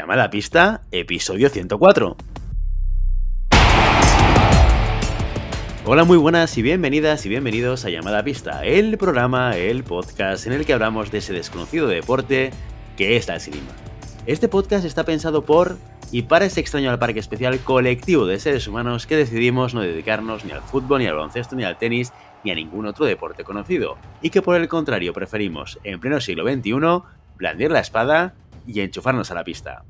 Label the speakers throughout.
Speaker 1: Llamada a pista, episodio 104. Hola, muy buenas y bienvenidas y bienvenidos a Llamada Pista, el programa, el podcast en el que hablamos de ese desconocido deporte que es la esgrima. Este podcast está pensado por y para ese extraño al parque especial colectivo de seres humanos que decidimos no dedicarnos ni al fútbol, ni al baloncesto, ni al tenis, ni a ningún otro deporte conocido, y que por el contrario preferimos, en pleno siglo XXI, blandir la espada y enchufarnos a la pista.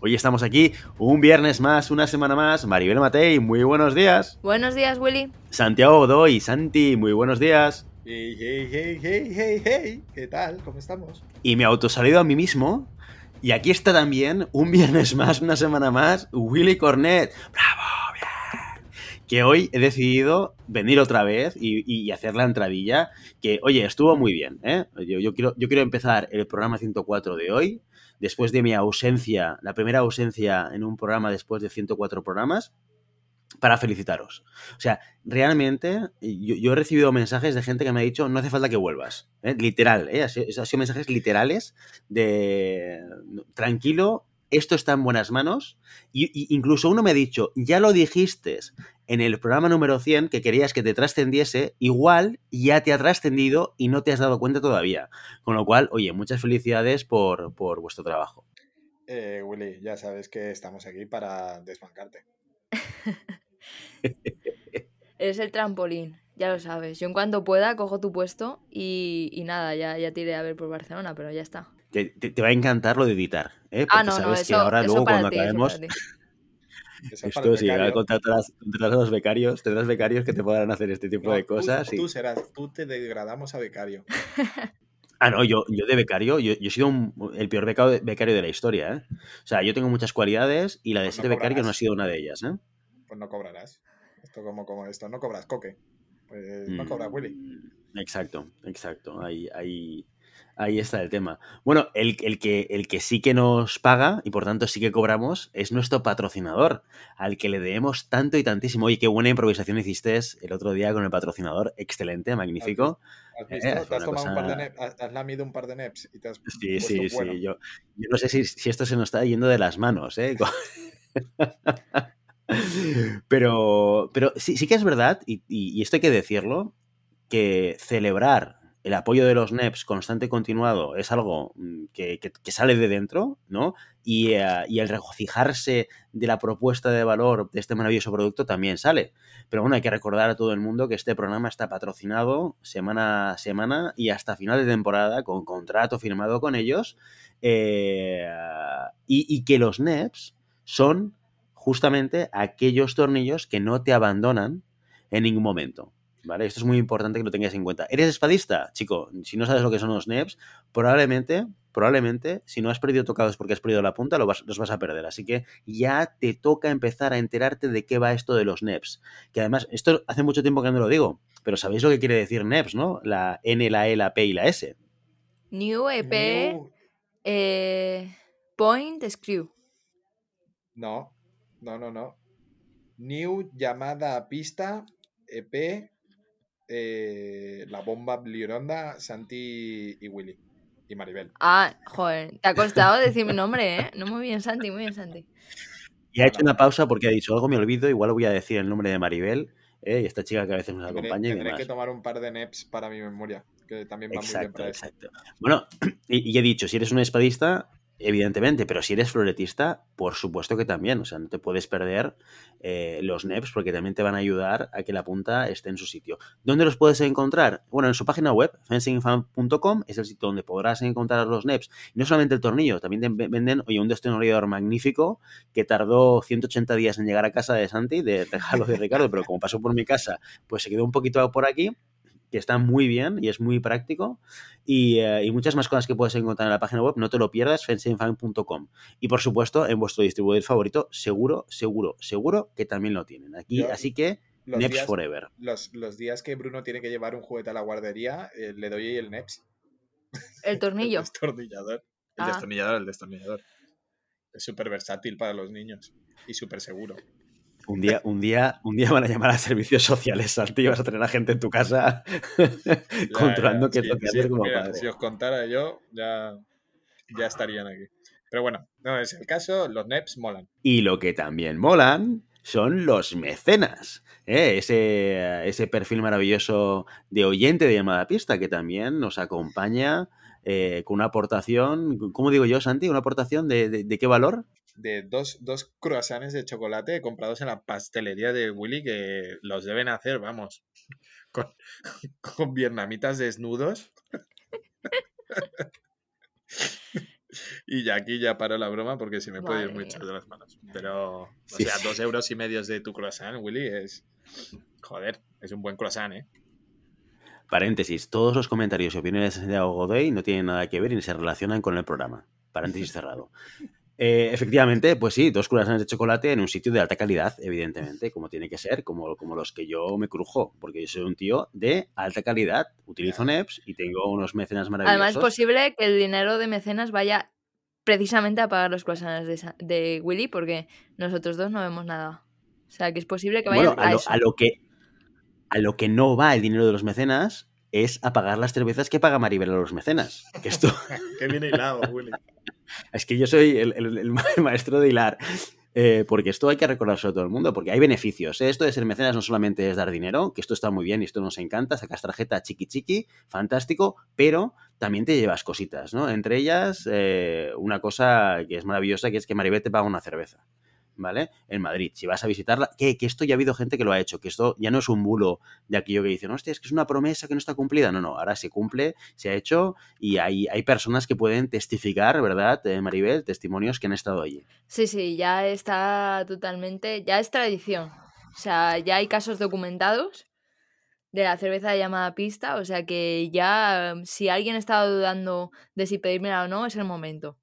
Speaker 1: Hoy estamos aquí un viernes más, una semana más. Maribel Matei, muy buenos días.
Speaker 2: Buenos días, Willy.
Speaker 1: Santiago Godoy, Santi, muy buenos días.
Speaker 3: Hey, hey, hey, hey, hey, hey. ¿Qué tal? ¿Cómo estamos?
Speaker 1: Y me autosalido a mí mismo. Y aquí está también, un viernes más, una semana más, Willy Cornet. ¡Bravo! Que hoy he decidido venir otra vez y, hacer la entradilla. Que, oye, estuvo muy bien. ¿eh? Yo, quiero, empezar el programa 104 de hoy después de mi ausencia, la primera ausencia en un programa después de 104 programas, para felicitaros. O sea, realmente yo, he recibido mensajes de gente que me ha dicho, no hace falta que vuelvas. ¿eh? Literal, ¿eh? Ha, ha sido mensajes literales de, tranquilo, esto está en buenas manos. Y, y, incluso uno me ha dicho, ya lo dijiste en el programa número 100 que querías que te trascendiese, igual ya te ha trascendido y no te has dado cuenta todavía. Con lo cual, oye, muchas felicidades por, por vuestro trabajo.
Speaker 3: Eh, Willy, ya sabes que estamos aquí para desbancarte.
Speaker 2: Eres el trampolín, ya lo sabes. Yo en cuanto pueda cojo tu puesto y, y nada, ya, ya te iré a ver por Barcelona, pero ya está.
Speaker 1: Te, te, te va a encantar lo de editar, ¿eh? Porque
Speaker 2: ah, no,
Speaker 1: sabes
Speaker 2: no,
Speaker 1: que ahora luego cuando
Speaker 2: ti,
Speaker 1: acabemos... Esto, si contratas, a los becarios, tendrás becarios que te podrán hacer este tipo
Speaker 3: no,
Speaker 1: de cosas.
Speaker 3: Tú,
Speaker 1: y...
Speaker 3: tú, serás, tú te degradamos a becario.
Speaker 1: Ah, no, yo, yo de becario, yo, yo he sido un, el peor becario, becario de la historia, ¿eh? O sea, yo tengo muchas cualidades y la de
Speaker 3: Pues
Speaker 1: ser
Speaker 3: no
Speaker 1: becario no ha sido una de ellas, ¿eh?
Speaker 3: Pues no cobrarás. Esto como, como esto, no cobras coque. Pues no cobras Willy.
Speaker 1: Mm, Exacto, exacto. Ahí, ahí, ahí está el tema. Bueno, el, el, que, el que sí que nos paga y por tanto sí que cobramos es nuestro patrocinador, al que le debemos tanto y tantísimo. Oye, qué buena improvisación hiciste el otro día con el patrocinador. Excelente, magnífico.
Speaker 3: ¿Has visto?
Speaker 1: Eh,
Speaker 3: ¿Te
Speaker 1: fue
Speaker 3: has tomado un par de neps? ¿Has, lamido un par de neps? Y te has
Speaker 1: Sí, sí,
Speaker 3: bueno.
Speaker 1: sí. Yo, yo no sé si, si esto se nos está yendo de las manos, ¿eh? Pero, pero sí, sí que es verdad, y, y- y esto hay que decirlo, que celebrar el apoyo de los NEPs constante y continuado es algo mm, que, sale de dentro, ¿no? Y, eh, y el regocijarse de la propuesta de valor de este maravilloso producto también sale. Pero bueno, hay que recordar a todo el mundo que este programa está patrocinado semana a semana y hasta final de temporada con contrato firmado con ellos eh, y, y que los NEPs son justamente aquellos tornillos que no te abandonan en ningún momento. ¿Vale? Esto es muy importante que lo tengas en cuenta. ¿Eres espadista? Chico, si no sabes lo que son los NEPs, probablemente, probablemente, si no has perdido tocados porque has perdido la punta, lo vas, los vas a perder. Así que ya te toca empezar a enterarte de qué va esto de los NEPs. Que además, esto hace mucho tiempo que no lo digo, pero sabéis lo que quiere decir NEPs, ¿no? La N, la E, la P y la S.
Speaker 2: New EP
Speaker 3: New-
Speaker 2: eh, Point Screw.
Speaker 3: No, no, no, no. New llamada a pista, EP, eh, la bomba Blioronda, Santi y Willy. Y Maribel.
Speaker 2: Ah, joder, te ha costado decir mi nombre, ¿eh? No, muy bien, Santi, muy bien, Santi.
Speaker 1: Y ha hecho una pausa porque ha dicho algo, me olvido, igual voy a decir el nombre de Maribel, ¿eh? y esta chica que a veces nos
Speaker 3: Tendré,
Speaker 1: acompaña y
Speaker 3: tendré
Speaker 1: demás.
Speaker 3: que tomar un par de neps para mi memoria, que también va muy bien
Speaker 1: Exacto,
Speaker 3: para eso.
Speaker 1: exacto. Bueno, y, y he dicho, si eres un espadista, evidentemente, pero si eres floretista, por supuesto que también. O sea, no te puedes perder eh, los NEPs porque también te van a ayudar a que la punta esté en su sitio. ¿Dónde los puedes encontrar? Bueno, en su página web, fencingfan.com, es el sitio donde podrás encontrar los NEPs. Y no solamente el tornillo, también te venden, oye, un destornillador magnífico que tardó 180 días en llegar a casa de Santi, de regalo de Ricardo, pero como pasó por mi casa, pues se quedó un poquito por aquí que está muy bien y es muy práctico y, eh, y, muchas más cosas que puedes encontrar en la página web, no te lo pierdas, fencingfan.com y por supuesto en vuestro distribuidor favorito, seguro, seguro, seguro que también lo tienen aquí,
Speaker 3: Yo,
Speaker 1: así que
Speaker 3: los
Speaker 1: Neps
Speaker 3: días,
Speaker 1: Forever.
Speaker 3: Los, los, días que Bruno tiene que llevar un juguete a la guardería, eh, le doy el Neps.
Speaker 2: El tornillo.
Speaker 3: el destornillador. El
Speaker 2: Ah.
Speaker 3: destornillador, el destornillador. Es súper versátil para los niños y súper seguro.
Speaker 1: Un día, un, día, un día van a llamar a servicios sociales, Santi, y vas a tener a gente en tu casa controlando qué es lo que como
Speaker 3: mira,
Speaker 1: padre.
Speaker 3: Si os contara yo, ya, ya estarían aquí. Pero bueno, no es el caso, los NEPs molan.
Speaker 1: Y lo que también molan son los mecenas. ¿eh? Ese, ese perfil maravilloso de oyente de llamada pista que también nos acompaña eh, con una aportación, ¿cómo digo yo, Santi? ¿Una aportación de, de, de qué valor?
Speaker 3: De dos, dos croissants de chocolate comprados en la pastelería de Willy que los deben hacer, vamos, con, con vietnamitas desnudos. Y ya aquí ya paro la broma porque si me puede ir mucho de las manos. Pero, o
Speaker 1: Sí,
Speaker 3: sea,
Speaker 1: sí.
Speaker 3: dos euros y medios de tu croissant, Willy, es. Joder, es un buen croissant, ¿eh?
Speaker 1: Paréntesis, todos los comentarios y opiniones de Santiago Godoy no tienen nada que ver ni se relacionan con el programa. Paréntesis cerrado. Eh, efectivamente, pues sí, dos croissants de chocolate en un sitio de alta calidad, evidentemente, como tiene que ser, como, como los que yo me crujo, porque yo soy un tío de alta calidad, utilizo NEPs y tengo unos mecenas maravillosos.
Speaker 2: Además, es posible que el dinero de mecenas vaya precisamente a pagar los croissants de, Willy, porque nosotros dos no vemos nada. O sea, que es posible que vaya
Speaker 1: Bueno,
Speaker 2: a,
Speaker 1: a lo,
Speaker 2: eso.
Speaker 1: a lo que, a lo que no va el dinero de los mecenas es a pagar las cervezas que paga Maribel a los mecenas. Que esto,
Speaker 3: Qué bien hilado, Willy.
Speaker 1: Es que yo soy el, el- el ma- maestro de hilar. Eh, porque esto hay que recordárselo a todo el mundo, porque hay beneficios. ¿eh? Esto de ser mecenas no solamente es dar dinero, que esto está muy bien y esto nos encanta, sacas tarjeta chiqui chiqui, fantástico, pero también te llevas cositas, ¿no? Entre ellas, eh, una cosa que es maravillosa, que es que Maribel te paga una cerveza. ¿Vale? En Madrid. Si vas a visitarla, que, que esto ya ha habido gente que lo ha hecho, que esto ya no es un bulo de aquello que dicen, hostia, es que es una promesa que no está cumplida. No, no, ahora se cumple, se ha hecho y hay, hay personas que pueden testificar, ¿verdad, eh, Maribel? Testimonios que han estado allí.
Speaker 2: Sí, sí, ya está totalmente, ya es tradición. O sea, ya hay casos documentados de la cerveza llamada pista, o sea que ya si alguien estaba dudando de si pedírmela o no, es el momento.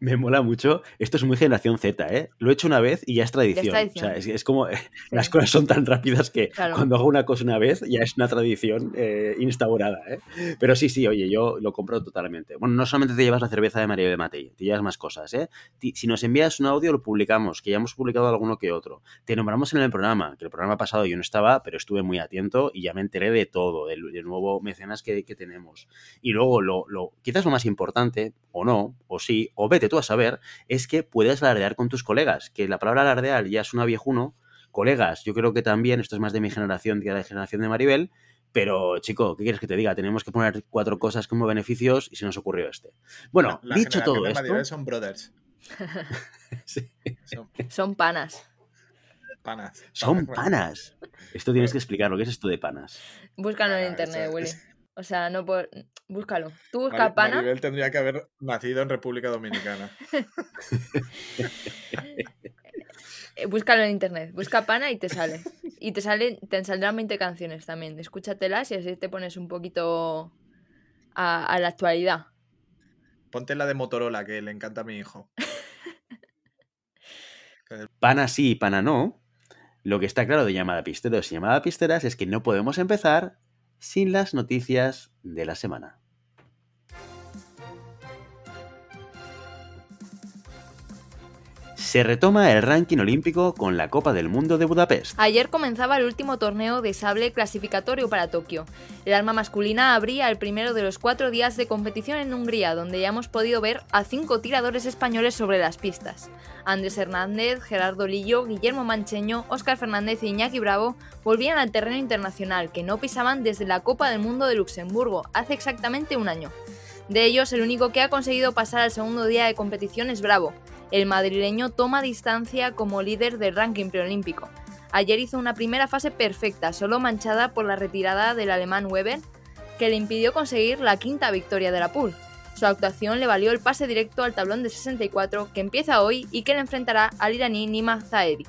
Speaker 1: Me mola mucho. Esto es muy generación Z, ¿eh? Lo he hecho una vez y ya es tradición.
Speaker 2: tradición.
Speaker 1: O sea, es, es como eh, las cosas son tan rápidas que
Speaker 2: Claro.
Speaker 1: cuando hago una cosa una vez ya es una tradición eh, instaurada, ¿eh? Pero sí, sí, oye, yo lo compro totalmente. Bueno, no solamente te llevas la cerveza de María de Matei, te llevas más cosas, ¿eh? Si nos envías un audio, lo publicamos, que ya hemos publicado alguno que otro. Te nombramos en el programa, que el programa pasado yo no estaba, pero estuve muy atento y ya me enteré de todo, del, del nuevo mecenas que, que tenemos. Y luego, lo, lo, quizás lo más importante, o no, o sí, o vete tú a saber, es que puedes alardear con tus colegas, que la palabra alardear ya es una viejuno. Colegas, yo creo que también, esto es más de mi generación que de la generación de Maribel, pero chico, ¿qué quieres que te diga? Tenemos que poner cuatro cosas como beneficios y se nos ocurrió este. Bueno,
Speaker 3: La
Speaker 1: dicho todo
Speaker 3: de
Speaker 1: esto,
Speaker 3: Maribel son brothers.
Speaker 1: sí,
Speaker 3: Son
Speaker 2: Son panas.
Speaker 3: panas.
Speaker 1: son panas. Esto tienes que explicarlo, ¿qué es esto de panas?
Speaker 2: Búscalo en internet, Willy. O sea, no por... Búscalo. Tú busca
Speaker 3: Mari-
Speaker 2: pana.
Speaker 3: Maribel tendría que haber nacido en República Dominicana.
Speaker 2: eh, Búscalo en internet. Busca pana y te sale. Y te salen, te saldrán 20 canciones también. Escúchatelas y así te pones un poquito a, a la actualidad.
Speaker 3: Ponte la de Motorola, que le encanta a mi hijo.
Speaker 1: Pana sí, pana no. Lo que está claro de llamada pisteros y llamada pisteras es que no podemos empezar sin las noticias de la semana. Se retoma el ranking olímpico con la Copa del Mundo de Budapest.
Speaker 2: Ayer comenzaba el último torneo de sable clasificatorio para Tokio. El arma masculina abría el primero de los cuatro días de competición en Hungría, donde ya hemos podido ver a cinco tiradores españoles sobre las pistas. Andrés Hernández, Gerardo Lillo, Guillermo Mancheño, Óscar Fernández y Iñaki Bravo volvían al terreno internacional, que no pisaban desde la Copa del Mundo de Luxemburgo, hace exactamente un año. De ellos, el único que ha conseguido pasar al segundo día de competición es Bravo. El madrileño toma distancia como líder del ranking preolímpico. Ayer hizo una primera fase perfecta, solo manchada por la retirada del alemán Weber, que le impidió conseguir la quinta victoria de la pool. Su actuación le valió el pase directo al tablón de 64, que empieza hoy y que le enfrentará al iraní Nima Zahedi.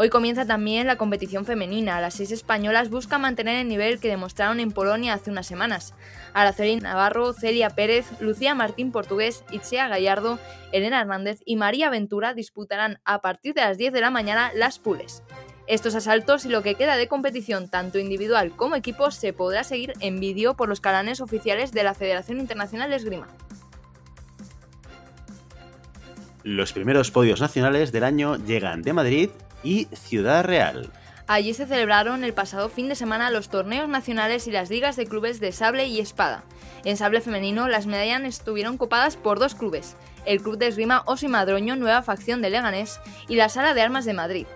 Speaker 2: Hoy comienza también la competición femenina. Las seis españolas buscan mantener el nivel que demostraron en Polonia hace unas semanas. Araceli Navarro, Celia Pérez, Lucía Martín Portugués, Itzea Gallardo, Elena Hernández y María Ventura disputarán a partir de las 10 de la mañana las pules. Estos asaltos y lo que queda de competición tanto individual como equipo se podrá seguir en vídeo por los canales oficiales de la Federación Internacional de Esgrima.
Speaker 1: Los primeros podios nacionales del año llegan de Madrid y Ciudad Real.
Speaker 2: Allí se celebraron el pasado fin de semana los torneos nacionales y las ligas de clubes de sable y espada. En sable femenino, las medallas estuvieron copadas por dos clubes, el Club de Esgrima Osi Madroño, nueva facción de Leganés, y la Sala de Armas de Madrid.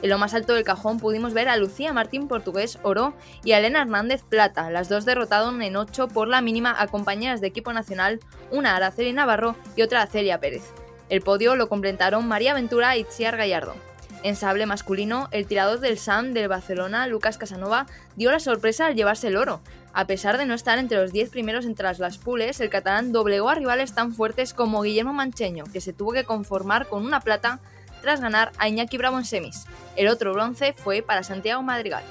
Speaker 2: En lo más alto del cajón pudimos ver a Lucía Martín Portugués Oro y a Elena Hernández Plata. Las dos derrotaron en 8 por la mínima a compañeras de equipo nacional, una Araceli Navarro y otra Celia Pérez. El podio lo completaron María Ventura y Itziar Gallardo. En sable masculino, el tirador del SAM del Barcelona, Lucas Casanova, dio la sorpresa al llevarse el oro. A pesar de no estar entre los 10 primeros entre las pules, el catalán doblegó a rivales tan fuertes como Guillermo Mancheño, que se tuvo que conformar con una plata tras ganar a Iñaki Bravo en semis. El otro bronce fue para Santiago Madrigal.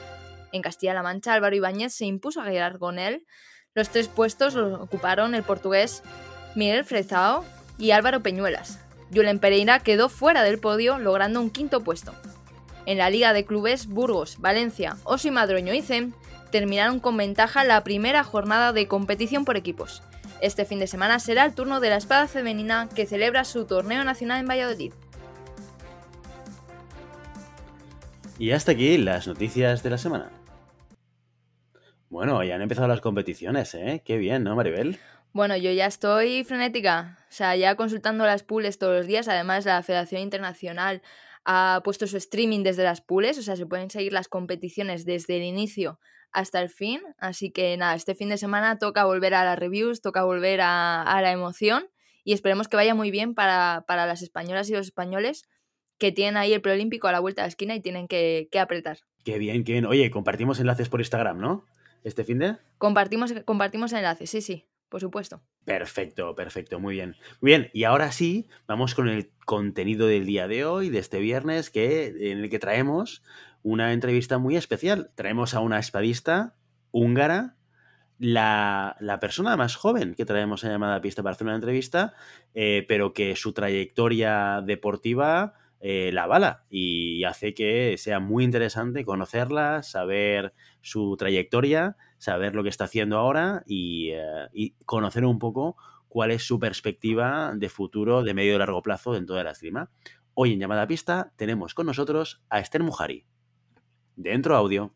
Speaker 2: En Castilla-La Mancha, Álvaro Ibáñez se impuso a Gerard Gonel. Los tres puestos los ocuparon el portugués Miguel Frezao y Álvaro Peñuelas. Julen Pereira quedó fuera del podio, logrando un quinto puesto. En la Liga de Clubes, Burgos, Valencia, Osi Madroño y CEM terminaron con ventaja la primera jornada de competición por equipos. Este fin de semana será el turno de la espada femenina que celebra su torneo nacional en Valladolid.
Speaker 1: Y hasta aquí las noticias de la semana. Bueno, ya han empezado las competiciones, ¿eh? Qué bien, ¿no, Maribel?
Speaker 2: Bueno, yo ya estoy frenética. O sea, ya consultando las pools todos los días. Además, la Federación Internacional ha puesto su streaming desde las pools. O sea, se pueden seguir las competiciones desde el inicio hasta el fin. Así que nada, este fin de semana toca volver a las reviews, toca volver a, la emoción. Y esperemos que vaya muy bien para, las españolas y los españoles que tienen ahí el preolímpico a la vuelta de la esquina y tienen que, que apretar.
Speaker 1: Qué bien, qué bien. Oye, compartimos enlaces por Instagram, ¿no? ¿Este fin de?
Speaker 2: Compartimos, compartimos enlaces, sí, sí por supuesto.
Speaker 1: Perfecto, perfecto, muy bien. Muy bien, y ahora sí, vamos con el contenido del día de hoy, de este viernes, que, en el que traemos una entrevista muy especial. Traemos a una espadista húngara, la, persona más joven que traemos a llamada pista para hacer una entrevista, eh, pero que su trayectoria deportiva eh, la bala y hace que sea muy interesante conocerla, saber su trayectoria, saber lo que está haciendo ahora y, eh, conocer un poco cuál es su perspectiva de futuro de medio y largo plazo dentro de la esgrima. Hoy en llamada pista tenemos con nosotros a Esther Mujari. Dentro audio.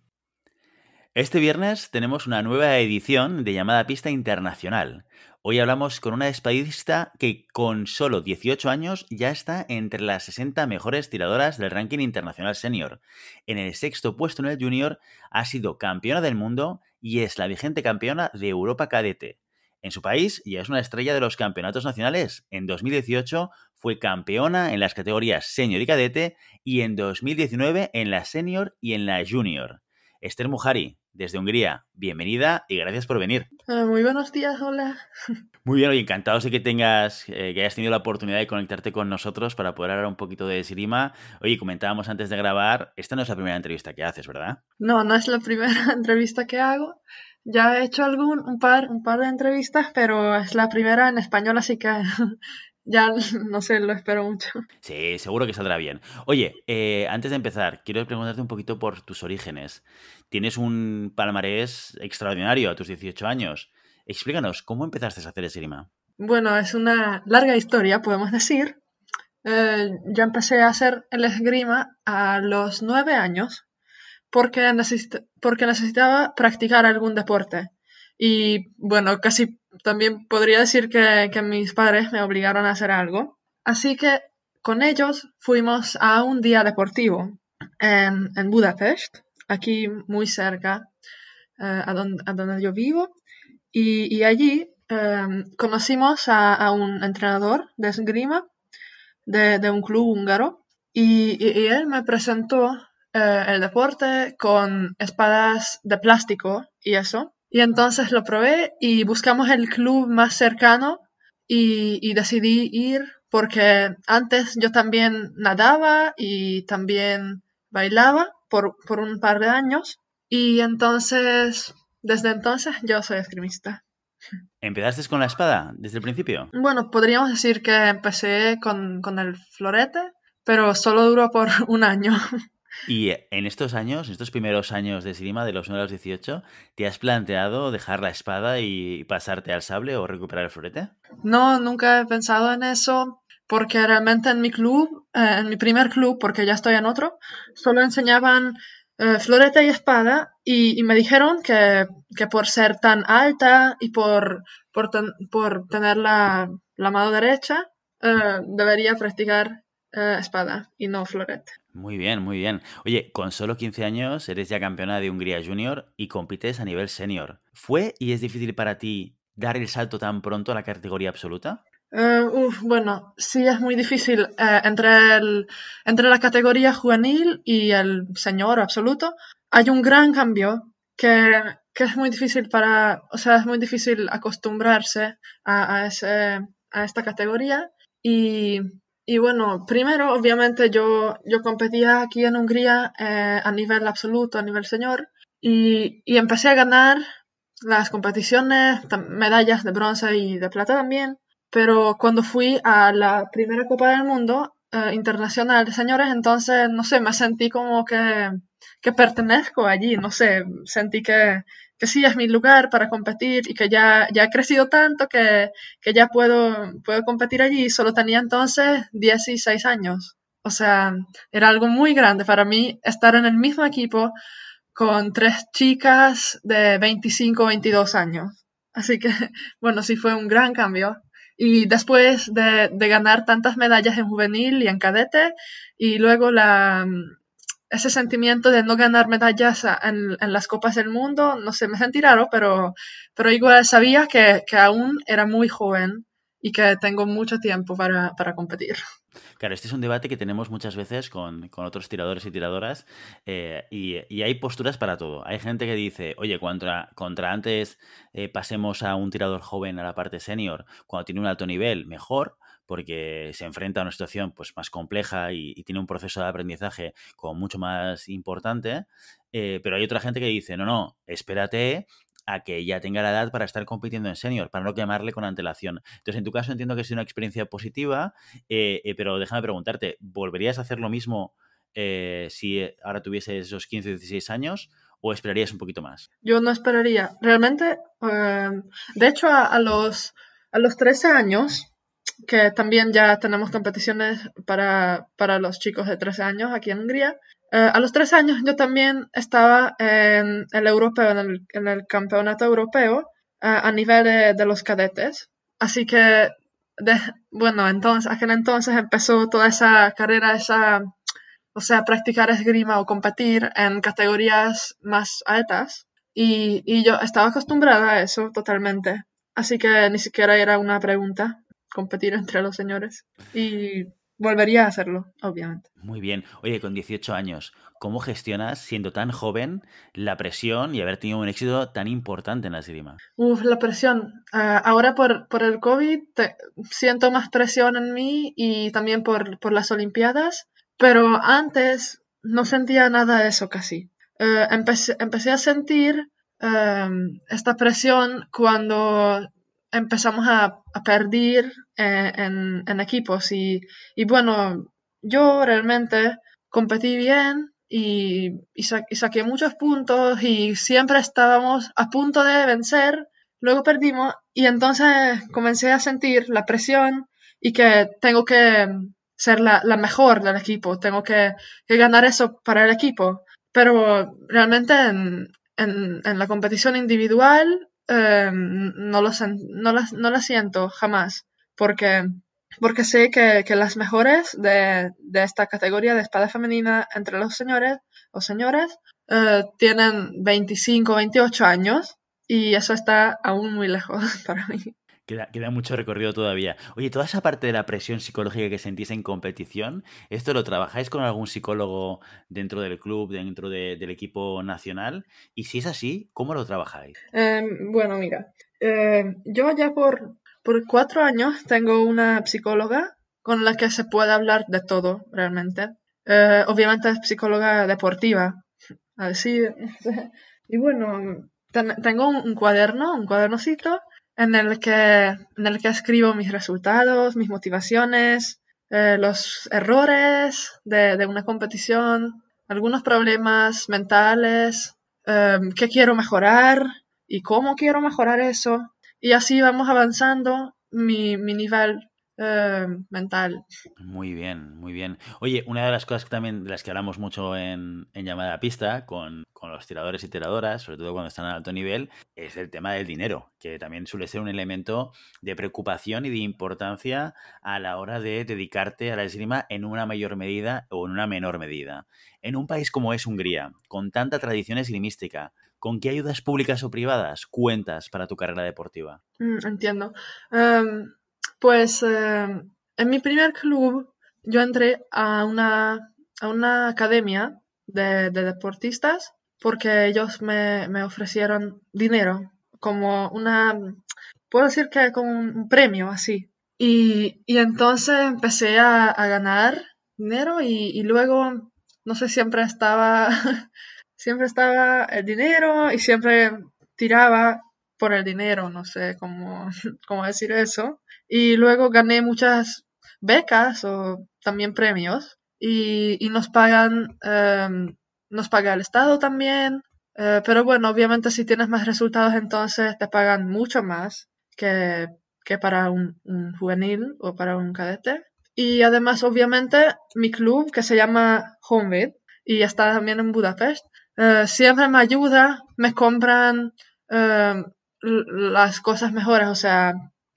Speaker 4: Este viernes tenemos una nueva edición de llamada pista internacional. Hoy hablamos con una espadista que con solo 18 años ya está entre las 60 mejores tiradoras del ranking internacional senior. En el sexto puesto en el junior ha sido campeona del mundo y es la vigente campeona de Europa Cadete. En su país ya es una estrella de los campeonatos nacionales. En 2018 fue campeona en las categorías senior y cadete y en 2019 en la senior y en la junior. Esther Mujari, desde Hungría. Bienvenida y gracias por venir.
Speaker 5: Ah, muy buenos días, hola.
Speaker 4: Muy bien, y encantado de que tengas, eh, que hayas tenido la oportunidad de conectarte con nosotros para poder hablar un poquito de Sirima. Oye, comentábamos antes de grabar, esta no es la primera entrevista que haces, ¿verdad?
Speaker 5: No, no es la primera entrevista que hago. Ya he hecho algún, un par, un par de entrevistas, pero es la primera en español, así que ya no sé, lo espero mucho.
Speaker 4: Sí, seguro que saldrá bien. Oye, eh, antes de empezar, quiero preguntarte un poquito por tus orígenes. Tienes un palmarés extraordinario a tus 18 años. Explícanos, ¿cómo empezaste a hacer esgrima?
Speaker 5: Bueno, es una larga historia, podemos decir. Eh, yo empecé a hacer el esgrima a los nueve años porque, porque necesitaba practicar algún deporte. Y bueno, casi también podría decir que, mis padres me obligaron a hacer algo. Así que con ellos fuimos a un día deportivo en, Budapest, aquí muy cerca eh, a, donde, yo vivo. Y, allí em, conocimos a, un entrenador de esgrima de, un club húngaro y, él me presentó eh, el deporte con espadas de plástico y eso. Y entonces lo probé y buscamos el club más cercano y, decidí ir porque antes yo también nadaba y también bailaba por, un par de años. Y entonces, desde entonces yo soy esgrimista.
Speaker 4: ¿Empezaste con la espada desde el principio?
Speaker 5: Bueno, podríamos decir que empecé con, con el florete, pero solo duró por un año.
Speaker 4: Y en estos años, en estos primeros años de Sirima, de los 9 a los 18, ¿te has planteado dejar la espada y pasarte al sable o recuperar el florete?
Speaker 5: No, nunca he pensado en eso, porque realmente en mi club, eh, en mi primer club, porque ya estoy en otro, solo enseñaban eh, floreta y espada y, me dijeron que, que, por ser tan alta y por, por, por tener la, la, mano derecha, eh, debería practicar eh, espada y no floreta.
Speaker 4: Muy bien, muy bien. Oye, con solo 15 años eres ya campeona de Hungría Junior y compites a nivel senior. ¿Fue y es difícil para ti dar el salto tan pronto a la categoría absoluta?
Speaker 5: Uh, uf, bueno, sí es muy difícil uh, entre, el, entre la categoría juvenil y el señor absoluto. Hay un gran cambio que, que, es muy difícil para, o sea, es muy difícil acostumbrarse a, a, ese, a esta categoría. Y, y, bueno, primero, obviamente, yo, yo competía aquí en Hungría eh, a nivel absoluto, a nivel señor, y, y empecé a ganar las competiciones, medallas de bronce y de plata también. Pero cuando fui a la primera Copa del Mundo eh, internacional de señores, entonces, no sé, me sentí como que, que pertenezco allí, no sé, sentí que, que, sí es mi lugar para competir y que ya, ya he crecido tanto que, que ya puedo, puedo competir allí. Solo tenía entonces 16 años. O sea, era algo muy grande para mí estar en el mismo equipo con tres chicas de 25 o 22 años. Así que, bueno, sí fue un gran cambio. Y después de, de, ganar tantas medallas en juvenil y en cadete, y luego la, ese sentimiento de no ganar medallas en, en, las Copas del Mundo, no sé, me sentí raro, pero, pero igual sabía que, que aún era muy joven y que tengo mucho tiempo para, para competir.
Speaker 4: Claro, este es un debate que tenemos muchas veces con, con otros tiradores y tiradoras eh, y, y, hay posturas para todo. Hay gente que dice, oye, contra, contra antes eh, pasemos a un tirador joven a la parte senior, cuando tiene un alto nivel, mejor porque se enfrenta a una situación pues, más compleja y, y tiene un proceso de aprendizaje como mucho más importante. Eh, pero hay otra gente que dice, no, no, espérate a que ya tenga la edad para estar compitiendo en senior, para no quemarle con antelación. Entonces, en tu caso entiendo que es una experiencia positiva, eh, eh, pero déjame preguntarte, ¿volverías a hacer lo mismo eh, si ahora tuvieses esos 15 o 16 años? ¿O esperarías un poquito más?
Speaker 5: Yo no esperaría. Realmente, uh, de hecho, a, a, los, a los 13 años, que también ya tenemos competiciones para, para los chicos de 13 años aquí en Hungría, Uh, a los tres años yo también estaba en el europeo, en el, campeonato europeo, uh, a nivel de, los cadetes. Así que, bueno, entonces, aquel entonces empezó toda esa carrera, esa, o sea, practicar esgrima o competir en categorías más altas. Y, y yo estaba acostumbrada a eso totalmente. Así que ni siquiera era una pregunta competir entre los señores. Y Volvería a hacerlo, obviamente.
Speaker 4: Muy bien. Oye, con 18 años, ¿cómo gestionas, siendo tan joven, la presión y haber tenido un éxito tan importante en la esgrima?
Speaker 5: Uf, la presión. Uh, ahora por, por, el COVID te, siento más presión en mí y también por, por, las Olimpiadas, pero antes no sentía nada de eso casi. Uh, empecé, empecé, a sentir uh, esta presión cuando empezamos a, a perder eh, en, en, equipos y, y, bueno, yo realmente competí bien y, y, sa y, saqué muchos puntos y siempre estábamos a punto de vencer, luego perdimos y entonces comencé a sentir la presión y que tengo que ser la, la mejor del equipo, tengo que, que, ganar eso para el equipo, pero realmente en, en, en la competición individual eh, no, lo la, siento jamás, porque, porque sé que, que las mejores de, de, esta categoría de espada femenina entre los señores o señores eh, tienen 25, 28 años y eso está aún muy lejos para mí.
Speaker 4: Queda, queda, mucho recorrido todavía. Oye, toda esa parte de la presión psicológica que sentís en competición, ¿esto lo trabajáis con algún psicólogo dentro del club, dentro de, del equipo nacional? Y si es así, ¿cómo lo trabajáis?
Speaker 5: Eh, bueno, mira, eh, yo ya por, por cuatro años tengo una psicóloga con la que se puede hablar de todo, realmente. Eh, obviamente es psicóloga deportiva, así. y bueno, ten, tengo un, un cuaderno, un cuadernocito en el que, en el que escribo mis resultados, mis motivaciones, eh, los errores de, de, una competición, algunos problemas mentales, eh, qué quiero mejorar y cómo quiero mejorar eso. Y así vamos avanzando mi, mi nivel eh, mental.
Speaker 4: Muy bien, muy bien. Oye, una de las cosas que también de las que hablamos mucho en, en llamada a pista con, con, los tiradores y tiradoras, sobre todo cuando están a alto nivel, es el tema del dinero, que también suele ser un elemento de preocupación y de importancia a la hora de dedicarte a la esgrima en una mayor medida o en una menor medida. En un país como es Hungría, con tanta tradición esgrimística, ¿Con qué ayudas públicas o privadas cuentas para tu carrera deportiva?
Speaker 5: Mm, entiendo. Um, pues uh, en mi primer club yo entré a una, a una academia de, de, deportistas porque ellos me, me, ofrecieron dinero como una, puedo decir que como un premio así. Y, y entonces empecé a, a ganar dinero y, y, luego, no sé, siempre estaba siempre estaba el dinero y siempre tiraba por el dinero, no sé cómo, cómo decir eso. Y luego gané muchas becas o también premios y, y nos pagan, um, nos paga el Estado también. Uh, pero bueno, obviamente si tienes más resultados entonces te pagan mucho más que, que para un, juvenil o para un cadete. Y además, obviamente, mi club que se llama Homevid y está también en Budapest, Uh, siempre me ayuda, me compran uh, las cosas mejores, o sea,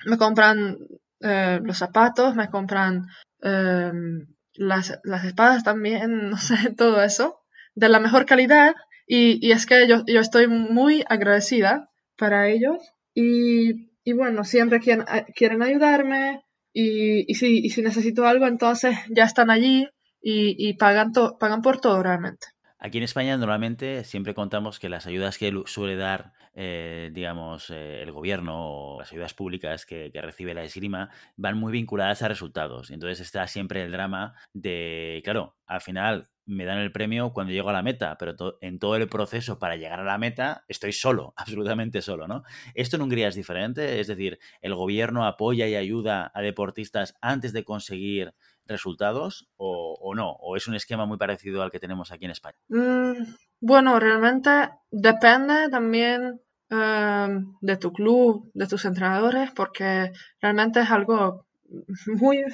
Speaker 5: me compran uh, los zapatos, me compran las, las, espadas también, no sé, todo eso, de la mejor calidad. Y, y es que yo, yo, estoy muy agradecida para ellos. Y, y bueno, siempre quieren, quieren ayudarme. Y, y, si, y si necesito algo, entonces ya están allí y, y pagan, to, pagan por todo realmente.
Speaker 4: Aquí en España normalmente siempre contamos que las ayudas que suele dar, eh, digamos, eh, el gobierno o las ayudas públicas que, recibe la esgrima van muy vinculadas a resultados. Entonces está siempre el drama de, claro, al final me dan el premio cuando llego a la meta, pero en todo el proceso para llegar a la meta estoy solo, absolutamente solo, ¿no? Esto en Hungría es diferente, es decir, el gobierno apoya y ayuda a deportistas antes de conseguir resultados o, o, no? ¿O es un esquema muy parecido al que tenemos aquí en España?
Speaker 5: Mm, bueno, realmente depende también eh, de tu club, de tus entrenadores, porque realmente es algo muy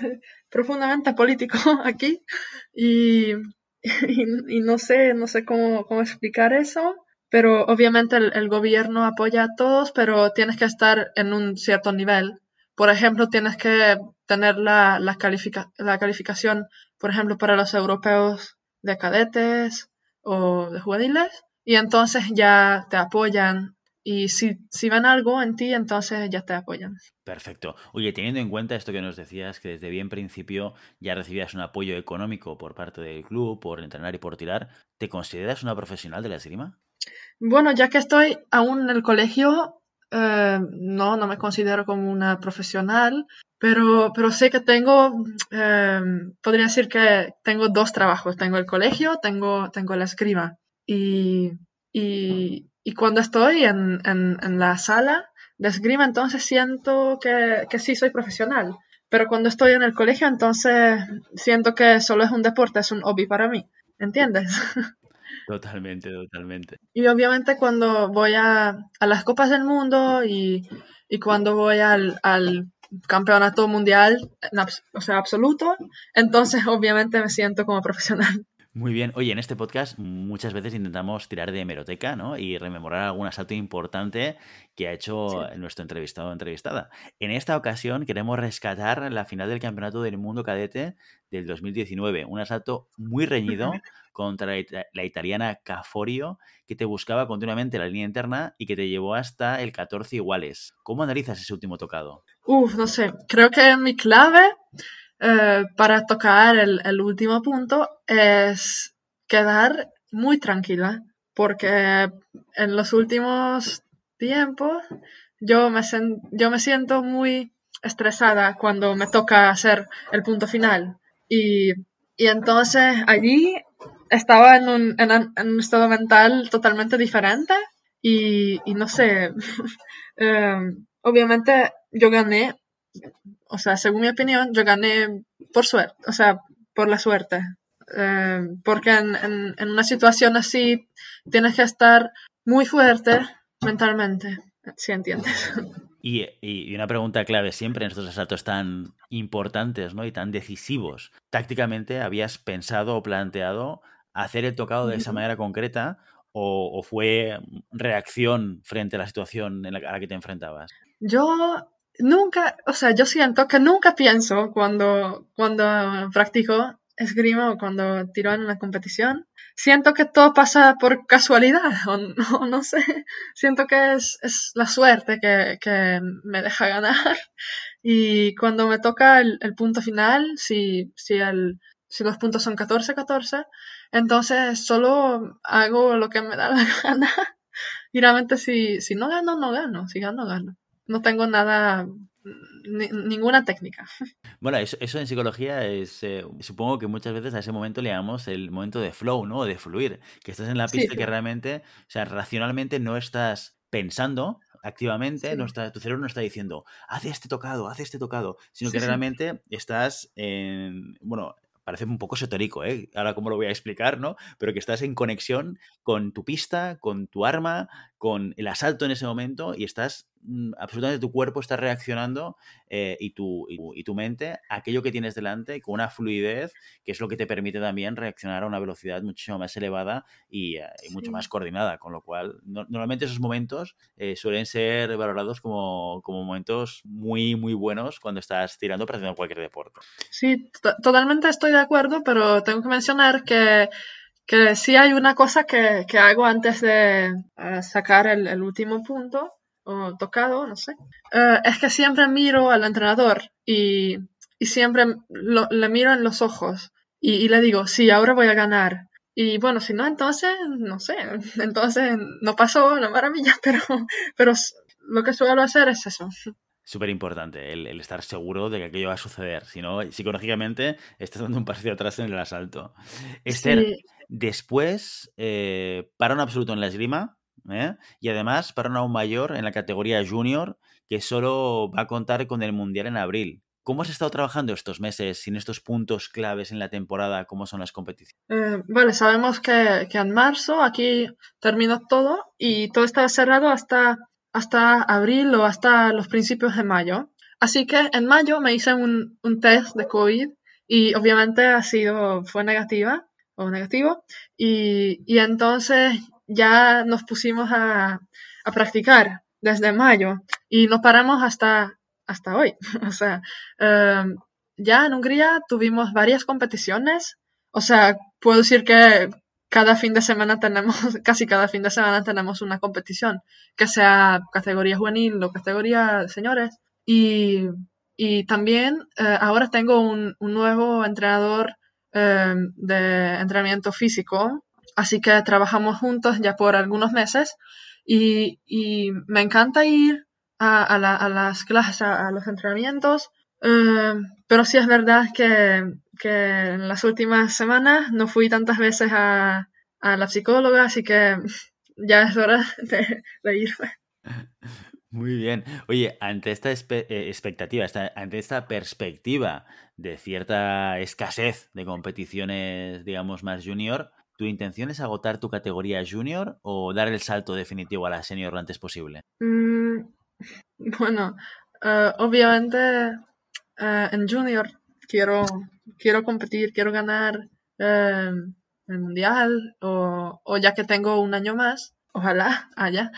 Speaker 5: profundamente político aquí y, no sé, no sé cómo, explicar eso. Pero obviamente el, gobierno apoya a todos, pero tienes que estar en un cierto nivel por ejemplo, tienes que tener la calificación, por ejemplo, para los europeos de cadetes o de juveniles, y entonces ya te apoyan. Y si, si ven algo en ti, entonces ya te apoyan.
Speaker 4: Perfecto. Oye, teniendo en cuenta esto que nos decías, que desde bien principio ya recibías un apoyo económico por parte del club, por entrenar y por tirar, ¿te consideras una profesional de la esgrima?
Speaker 5: Bueno, ya que estoy aún en el colegio, Uh, no, no me considero como una profesional, pero, pero sé que tengo, uh, podría decir que tengo dos trabajos. Tengo el colegio, tengo, tengo la escriba. Y, y, y cuando estoy en, en, en, la sala de esgrima, entonces siento que, que sí soy profesional. Pero cuando estoy en el colegio, entonces siento que solo es un deporte, es un hobby para mí. ¿Entiendes?
Speaker 4: Totalmente, totalmente.
Speaker 5: Y obviamente cuando voy a, a las Copas del Mundo y, y cuando voy al, al, campeonato mundial, o sea, absoluto, entonces obviamente me siento como profesional.
Speaker 4: Muy bien. Oye, en este podcast muchas veces intentamos tirar de hemeroteca, ¿no? Y rememorar algún asalto importante que ha hecho sí. nuestro entrevistado o entrevistada. En esta ocasión queremos rescatar la final del Campeonato del Mundo Cadete del 2019. Un asalto muy reñido contra la, la, italiana Caforio, que te buscaba continuamente la línea interna y que te llevó hasta el 14 iguales. ¿Cómo analizas ese último tocado?
Speaker 5: Uf, no sé. Creo que mi clave eh, para tocar el, el, último punto es quedar muy tranquila, porque en los últimos tiempos yo me, yo me siento muy estresada cuando me toca hacer el punto final. Y, y entonces allí estaba en un, en, en un, estado mental totalmente diferente y, y no sé, um, obviamente yo gané o sea, según mi opinión, yo gané por suerte, o sea, por la suerte. Eh, porque en, en, en, una situación así tienes que estar muy fuerte mentalmente, si entiendes.
Speaker 4: Y, y, una pregunta clave siempre en estos asaltos tan importantes ¿no? y tan decisivos. ¿Tácticamente habías pensado o planteado hacer el tocado de esa manera concreta o, fue reacción frente a la situación en la, a la que te enfrentabas?
Speaker 5: Yo nunca, o sea, yo siento que nunca pienso cuando, cuando practico esgrima o cuando tiro en una competición. Siento que todo pasa por casualidad o no, no sé. Siento que es, es la suerte que, que, me deja ganar. Y cuando me toca el, el punto final, si, si, el, si los puntos son 14-14, entonces solo hago lo que me da la gana. Y realmente si, si no gano, no gano. Si gano, gano no tengo nada, ninguna técnica.
Speaker 4: Bueno, eso, en psicología es, eh, supongo que muchas veces a ese momento le llamamos el momento de flow, ¿no? De fluir, que estás en la pista que realmente, o sea, racionalmente no estás pensando activamente, no está, tu cerebro no está diciendo, haz este tocado, haz este tocado, sino que realmente estás en, bueno, parece un poco esotérico, ¿eh? ahora cómo lo voy a explicar, ¿no? Pero que estás en conexión con tu pista, con tu arma, con el asalto en ese momento y estás Mm, absolutamente tu cuerpo está reaccionando eh, y, tu, y, tu, mente a aquello que tienes delante con una fluidez que es lo que te permite también reaccionar a una velocidad muchísimo más elevada y, eh, mucho más coordinada, con lo cual normalmente esos momentos eh, suelen ser valorados como, como, momentos muy, muy buenos cuando estás tirando para hacer cualquier deporte.
Speaker 5: Sí, totalmente estoy de acuerdo, pero tengo que mencionar que que sí hay una cosa que, que hago antes de sacar el, el, último punto, o tocado, no sé, eh, es que siempre miro al entrenador y, y siempre le miro en los ojos y, le digo, sí, ahora voy a ganar. Y bueno, si no, entonces, no sé, entonces no pasó la maravilla, pero, pero lo que suelo hacer es eso.
Speaker 4: Súper importante el, estar seguro de que aquello va a suceder. Si no, psicológicamente estás dando un hacia atrás en el asalto. Esther, después, eh, para un absoluto en la esgrima, ¿eh? Y además para un aún mayor en la categoría junior que solo va a contar con el Mundial en abril. ¿Cómo has estado trabajando estos meses sin estos puntos claves en la temporada? ¿Cómo son las competiciones?
Speaker 5: Eh, vale, sabemos que, en marzo aquí terminó todo y todo estaba cerrado hasta, hasta abril o hasta los principios de mayo. Así que en mayo me hice un, un test de COVID y obviamente ha sido, fue negativa o negativo. Y, y entonces ya nos pusimos a, practicar desde mayo y no paramos hasta, hasta hoy. o sea, em, ya en Hungría tuvimos varias competiciones. O sea, puedo decir que cada fin de semana tenemos, casi cada fin de semana tenemos una competición, que sea categoría juvenil o categoría señores. Y, también eh, ahora tengo un, nuevo entrenador em, de entrenamiento físico Así que trabajamos juntos ya por algunos meses y, me encanta ir a, las clases, a, los entrenamientos, eh, pero sí es verdad que, en las últimas semanas no fui tantas veces a, la psicóloga, así que ya es hora de, irme.
Speaker 4: Muy bien. Oye, ante esta eh, expectativa, ante esta perspectiva de cierta escasez de competiciones, digamos, más junior, ¿Tu intención es agotar tu categoría junior o dar el salto definitivo a la senior lo antes posible?
Speaker 5: Mm, bueno, eh, obviamente eh, en junior quiero, quiero competir, quiero ganar eh, el mundial o, ya que tengo un año más, ojalá haya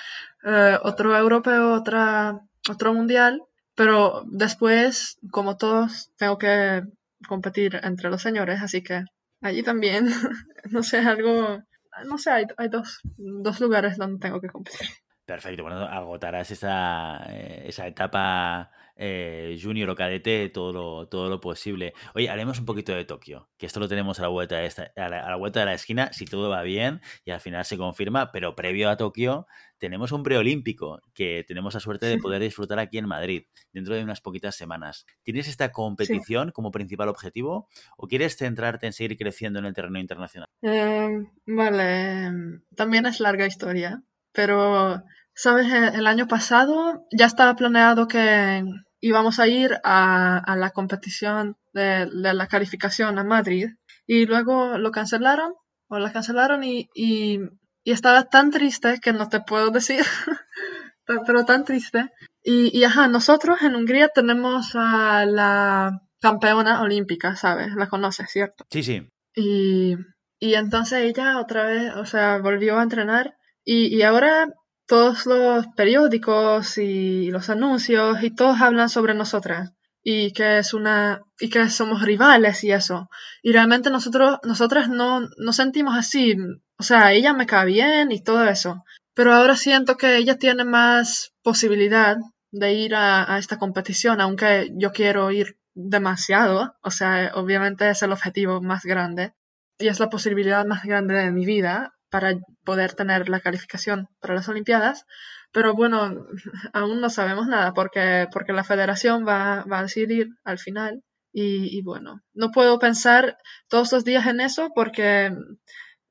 Speaker 5: otro europeo, otra, otro mundial, pero después, como todos, tengo que competir entre los señores, así que allí también, no sé, algo, no sé, hay, dos, dos lugares donde tengo que competir.
Speaker 4: Perfecto, bueno, agotarás esa, eh, esa etapa eh, junior o cadete todo lo, todo lo posible. Oye, haremos un poquito de Tokio, que esto lo tenemos a la, vuelta de esta, a, la, vuelta de la esquina, si todo va bien y al final se confirma, pero previo a Tokio tenemos un preolímpico que tenemos la suerte de poder disfrutar aquí en Madrid dentro de unas poquitas semanas. ¿Tienes esta competición como principal objetivo o quieres centrarte en seguir creciendo en el terreno internacional?
Speaker 5: Em, vale, también es larga historia, pero, ¿sabes? El año pasado ya estaba planeado que íbamos a ir a, la competición de, la calificación a Madrid y luego lo cancelaron o la cancelaron y, y, estaba tan triste que no te puedo decir pero tan triste. Y, y ajá, nosotros en Hungría tenemos a la campeona olímpica, ¿sabes? La conoces, ¿cierto?
Speaker 4: Sí, sí.
Speaker 5: Y, y entonces ella otra vez, o sea, volvió a entrenar y, y ahora todos los periódicos y los anuncios y todos hablan sobre nosotras y que es una y que somos rivales y eso. Y realmente nosotros nosotras no nos sentimos así, o sea, ella me cae bien y todo eso, pero ahora siento que ella tiene más posibilidad de ir a, a esta competición, aunque yo quiero ir demasiado, o sea, obviamente es el objetivo más grande y es la posibilidad más grande de mi vida para poder tener la calificación para las Olimpiadas. Pero bueno, aún no sabemos nada porque, porque la federación va, va a decidir al final. Y, y bueno, no puedo pensar todos los días en eso porque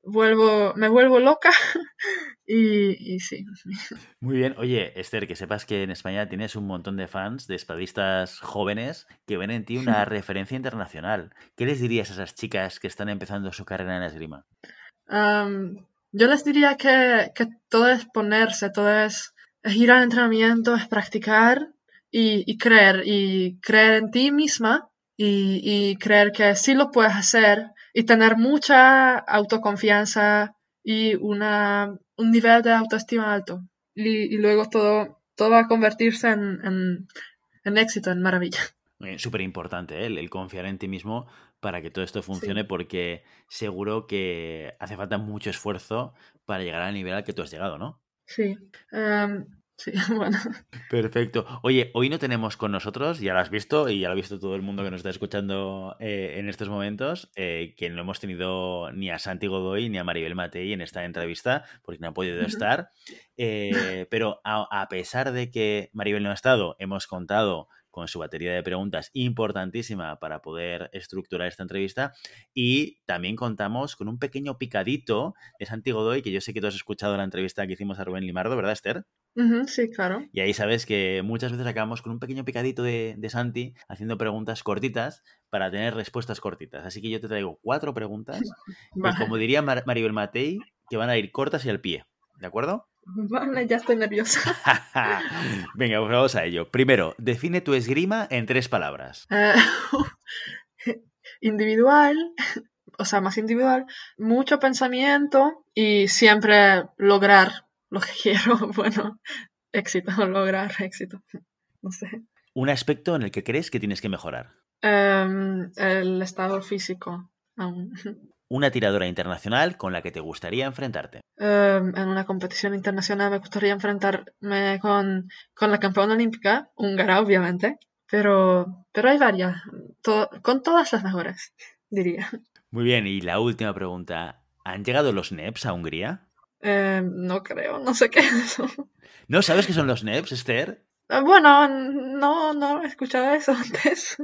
Speaker 5: vuelvo, me vuelvo loca. y, y sí.
Speaker 4: Muy bien. Oye, Esther, que sepas que en España tienes un montón de fans, de espadistas jóvenes, que ven en ti una referencia internacional. ¿Qué les dirías a esas chicas que están empezando su carrera en la esgrima?
Speaker 5: Am, yo les diría que, que todo es ponerse, todo es, ir al entrenamiento, es practicar y, y creer, y creer en ti misma y, y creer que sí lo puedes hacer y tener mucha autoconfianza y una, un nivel de autoestima alto. Y, y luego todo, todo va a convertirse en, en éxito, en maravilla.
Speaker 4: Súper importante, ¿eh? el, el confiar en ti mismo para que todo esto funcione,
Speaker 5: Sí.
Speaker 4: porque seguro que hace falta mucho esfuerzo para llegar al nivel al que tú has llegado, ¿no?
Speaker 5: Sí. Am, sí, bueno.
Speaker 4: Perfecto. Oye, hoy no tenemos con nosotros, ya lo has visto y ya lo ha visto todo el mundo que nos está escuchando eh, en estos momentos, eh, que no hemos tenido ni a Santi Godoy ni a Maribel Matei en esta entrevista porque no ha podido estar. Eh, pero a, a pesar de que Maribel no ha estado, hemos contado con su batería de preguntas importantísima para poder estructurar esta entrevista y también contamos con un pequeño picadito de Santi Godoy, que yo sé que tú has escuchado la entrevista que hicimos a Rubén Limardo, ¿verdad, Esther?
Speaker 5: Sí, claro.
Speaker 4: Y ahí sabes que muchas veces acabamos con un pequeño picadito de, de Santi haciendo preguntas cortitas para tener respuestas cortitas. Así que yo te traigo cuatro preguntas y como diría Mar- Maribel Matei, que van a ir cortas y al pie. ¿De acuerdo?
Speaker 5: Vale, ya estoy nerviosa.
Speaker 4: Venga, pues vamos a ello. Primero, define tu esgrima en tres palabras.
Speaker 5: Eh, individual, o sea, más individual, mucho pensamiento y siempre lograr lo que quiero. Bueno, éxito, lograr éxito. No sé.
Speaker 4: Un aspecto en el que crees que tienes que mejorar.
Speaker 5: Em, el estado físico aún.
Speaker 4: Una tiradora internacional con la que te gustaría enfrentarte.
Speaker 5: Em, en una competición internacional me gustaría enfrentarme con, con la campeona olímpica, húngara, obviamente, pero, pero hay varias, to- con todas las mejores, diría.
Speaker 4: Muy bien, y la última pregunta. ¿Han llegado los NEPs a Hungría?
Speaker 5: Em, no creo, no sé qué es eso.
Speaker 4: ¿No sabes qué son los NEPs, Esther?
Speaker 5: Bueno, no, no he escuchado eso antes.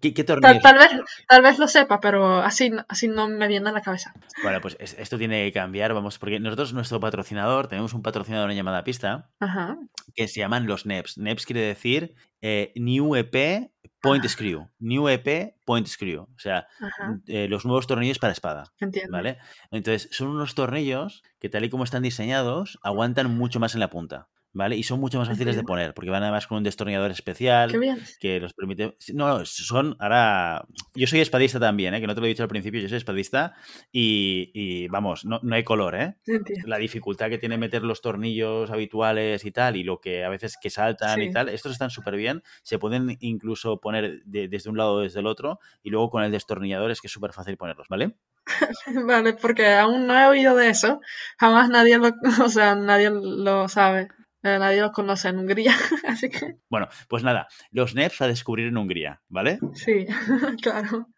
Speaker 4: ¿Qué, qué
Speaker 5: Tal, vez, tal vez lo sepa, pero así, así no me viene a la cabeza.
Speaker 4: Bueno, pues es- esto tiene que cambiar, vamos, porque nosotros, nuestro patrocinador, tenemos un patrocinador en llamada pista
Speaker 5: Ajá.
Speaker 4: que se llaman los NEPs. NEPs quiere decir eh, New EP Point
Speaker 5: Ah.
Speaker 4: Screw. New EP Point Screw. O sea,
Speaker 5: Ajá,
Speaker 4: eh, los nuevos tornillos para espada.
Speaker 5: entiendo.
Speaker 4: ¿Vale? Entonces, son unos tornillos que tal y como están diseñados, aguantan mucho más en la punta. ¿Vale? Y son mucho más fáciles de poner, porque van además con un destornillador especial que los permite. No, son ahora. Yo soy espadista también, ¿eh? que no te lo he dicho al principio, yo soy espadista y, y, vamos, no, no hay color, ¿eh?
Speaker 5: Entiendo.
Speaker 4: La dificultad que tiene meter los tornillos habituales y tal, y lo que a veces que saltan y tal, estos están súper bien. Se pueden incluso poner de- desde un lado o desde el otro, y luego con el destornillador es que es súper fácil ponerlos, ¿vale?
Speaker 5: Vale, porque aún no he oído de eso. Jamás nadie lo, o sea, nadie lo sabe. Eh, nadie lo conoce en Hungría. Así que
Speaker 4: Bueno, pues nada, los NEPs a descubrir en Hungría, ¿vale?
Speaker 5: sí, claro.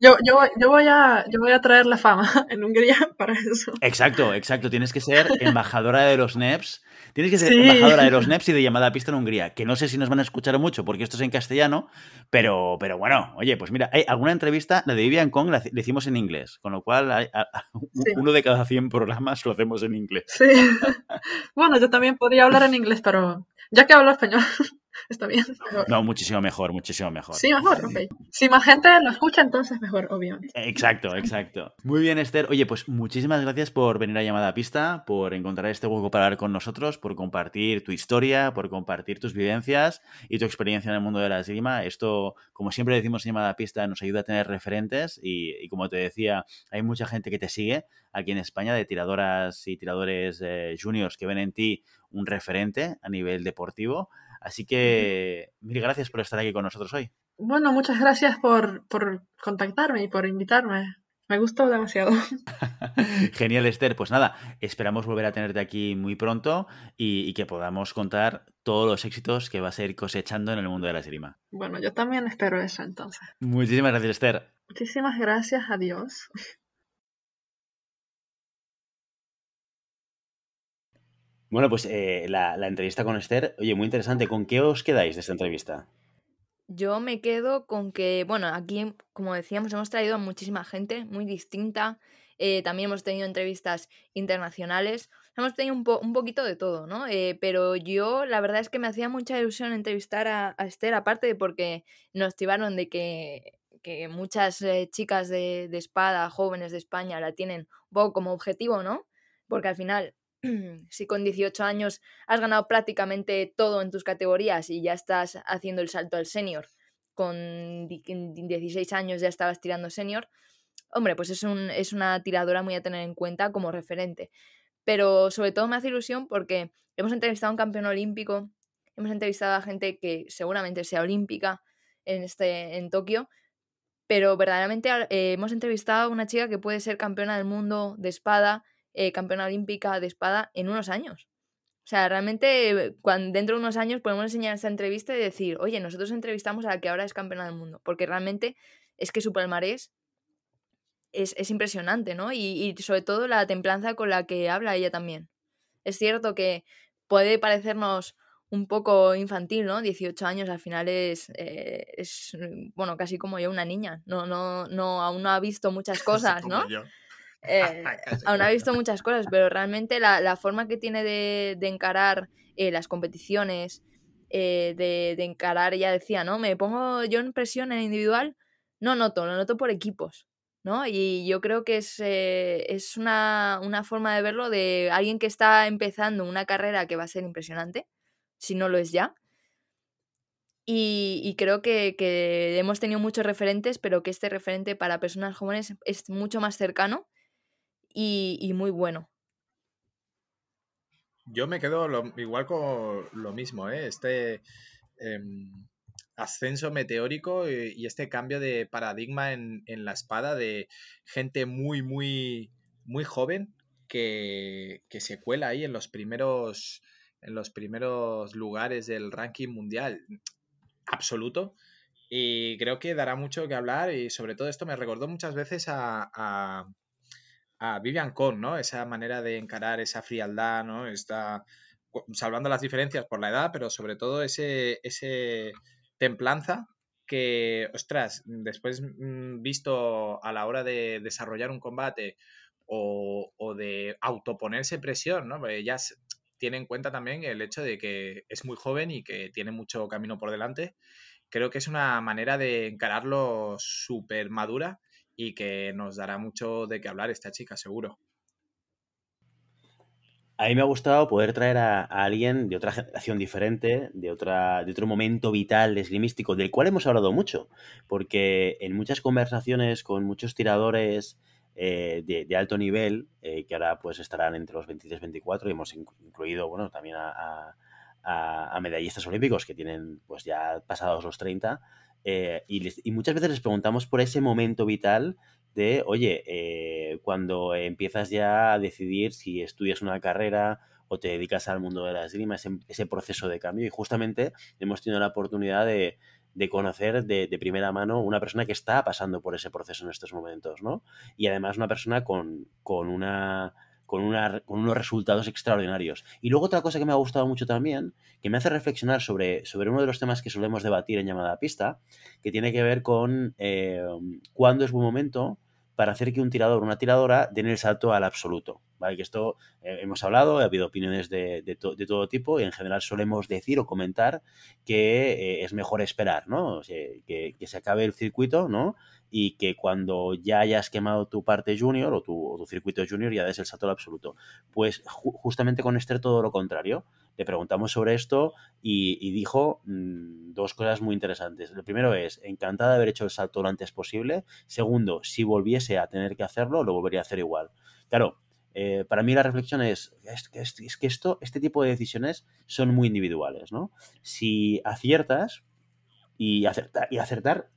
Speaker 5: Yo, yo, voy- yo, voy a, yo voy a traer la fama en Hungría para eso.
Speaker 4: Exacto, exacto. Tienes que ser embajadora de los NEPs. Tienes que ser
Speaker 5: Sí.
Speaker 4: embajadora de los NEPs y de llamada a pista en Hungría. Que no sé si nos van a escuchar mucho porque esto es en castellano, pero, pero bueno, oye, pues mira, hay alguna entrevista, la de Vivian Kong, la, la hicimos en inglés, con lo cual hay- a- a-
Speaker 5: Sí.
Speaker 4: uno de cada 100 programas lo hacemos en inglés.
Speaker 5: Sí. Bueno, yo también podría hablar en inglés, pero ya que hablo español, está bien. mejor.
Speaker 4: No, muchísimo mejor, muchísimo mejor.
Speaker 5: Sí, mejor, ok. Si más gente lo escucha, entonces mejor, obviamente.
Speaker 4: Exacto, exacto. Muy bien, Esther. Oye, pues muchísimas gracias por venir a Llamada a Pista, por encontrar este hueco para hablar con nosotros, por compartir tu historia, por compartir tus vivencias y tu experiencia en el mundo de la esgrima. Esto, como siempre decimos en Llamada a Pista, nos ayuda a tener referentes y, y como te decía, hay mucha gente que te sigue aquí en España de tiradoras y tiradores eh, juniors que ven en ti un referente a nivel deportivo. Así que mil gracias por estar aquí con nosotros hoy.
Speaker 5: Bueno, muchas gracias por, por contactarme y por invitarme. Me gustó demasiado.
Speaker 4: Genial, Esther. Pues nada, esperamos volver a tenerte aquí muy pronto y, y, que podamos contar todos los éxitos que vas a ir cosechando en el mundo de la esgrima.
Speaker 5: Bueno, yo también espero eso entonces.
Speaker 4: Muchísimas gracias, Esther.
Speaker 5: Muchísimas gracias. Adiós.
Speaker 1: Bueno, pues eh, la, la, entrevista con Esther, oye, muy interesante. ¿Con qué os quedáis de esta entrevista?
Speaker 2: Yo me quedo con que, bueno, aquí, como decíamos, hemos traído a muchísima gente muy distinta. Eh, también hemos tenido entrevistas internacionales. Hemos tenido un, po un poquito de todo, ¿no? Eh, pero yo, la verdad es que me hacía mucha ilusión entrevistar a, a Esther, aparte de porque nos tibaron de que, que muchas eh, chicas de, de espada, jóvenes de España, la tienen un poco como objetivo, ¿no? Porque al final si con 18 años has ganado prácticamente todo en tus categorías y ya estás haciendo el salto al senior, con 16 años ya estabas tirando senior, hombre, pues es, un, es una tiradora muy a tener en cuenta como referente. Pero sobre todo me hace ilusión porque hemos entrevistado a un campeón olímpico, hemos entrevistado a gente que seguramente sea olímpica en, este, en Tokio, pero verdaderamente eh, hemos entrevistado a una chica que puede ser campeona del mundo de espada, eh, campeona olímpica de espada en unos años. O sea, realmente cuando, dentro de unos años podemos enseñar esta entrevista y decir, oye, nosotros entrevistamos a la que ahora es campeona del mundo, porque realmente es que su palmarés es, es impresionante, ¿no? Y, y, sobre todo la templanza con la que habla ella también. Es cierto que puede parecernos un poco infantil, ¿no? 18 años al final es, eh, es bueno, casi como yo, una niña. No, no, no, aún no ha visto muchas cosas, ¿no? Eh, aún ha visto muchas cosas, pero realmente la, la forma que tiene de, de encarar eh, las competiciones, eh, de, de, encarar, ella decía, ¿no? Me pongo yo en presión en individual, no noto, lo noto por equipos, ¿no? Y yo creo que es, eh, es una, una, forma de verlo de alguien que está empezando una carrera que va a ser impresionante, si no lo es ya. Y, y creo que, que hemos tenido muchos referentes, pero que este referente para personas jóvenes es mucho más cercano y, muy bueno.
Speaker 3: Yo me quedo lo, igual con lo mismo, ¿eh? este eh, ascenso meteórico y, este cambio de paradigma en, en, la espada de gente muy, muy, muy joven que, que, se cuela ahí en los primeros en los primeros lugares del ranking mundial absoluto y creo que dará mucho que hablar y sobre todo esto me recordó muchas veces a a Vivian Con, ¿no? Esa manera de encarar esa frialdad, ¿no? Está salvando las diferencias por la edad, pero sobre todo ese, templanza que, ostras, después mm, visto a la hora de desarrollar un combate o, de autoponerse presión, ¿no? Porque ella tiene en cuenta también el hecho de que es muy joven y que tiene mucho camino por delante. Creo que es una manera de encararlo súper madura y que nos dará mucho de qué hablar esta chica, seguro.
Speaker 1: A mí me ha gustado poder traer a, alguien de otra generación diferente, de, otra, de otro momento vital esgrimístico, del cual hemos hablado mucho, porque en muchas conversaciones con muchos tiradores eh, de, alto nivel, eh, que ahora pues estarán entre los 23 y 24, y hemos incluido bueno, también a, a, a, medallistas olímpicos que tienen pues ya pasados los 30, eh, y, muchas veces les preguntamos por ese momento vital de, oye, eh, cuando empiezas ya a decidir si estudias una carrera o te dedicas al mundo de la esgrima, ese, proceso de cambio. Y justamente hemos tenido la oportunidad de, de conocer de, de, primera mano una persona que está pasando por ese proceso en estos momentos, ¿no? Y además una persona con, con una con, una, unos resultados extraordinarios. Y luego otra cosa que me ha gustado mucho también, que me hace reflexionar sobre, sobre uno de los temas que solemos debatir en llamada pista, que tiene que ver con eh, cuándo es buen momento para hacer que un tirador o una tiradora den el salto al absoluto. ¿vale? Que esto eh, hemos hablado, ha habido opiniones de, de, todo tipo y en general solemos decir o comentar que eh, es mejor esperar, ¿no? Que, se acabe el circuito, ¿no? Y que cuando ya hayas quemado tu parte junior o tu, circuito junior ya des el salto al absoluto. Pues ju justamente con Esther todo lo contrario. Le preguntamos sobre esto y, dijo mmm, dos cosas muy interesantes. Lo primero es, encantada de haber hecho el salto lo antes posible. Segundo, si volviese a tener que hacerlo, lo volvería a hacer igual. Claro, eh, para mí la reflexión es, es, es, es, que esto, este tipo de decisiones son muy individuales, ¿no? Si aciertas y y acertar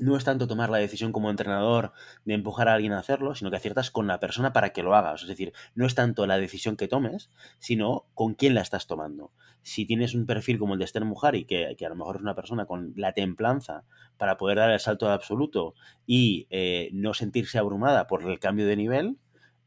Speaker 1: no es tanto tomar la decisión como entrenador de empujar a alguien a hacerlo, sino que aciertas con la persona para que lo hagas. Es decir, no es tanto la decisión que tomes, sino con quién la estás tomando. Si tienes un perfil como el de Esther Mujari, que, que a lo mejor es una persona con la templanza para poder dar el salto al absoluto y eh, no sentirse abrumada por el cambio de nivel,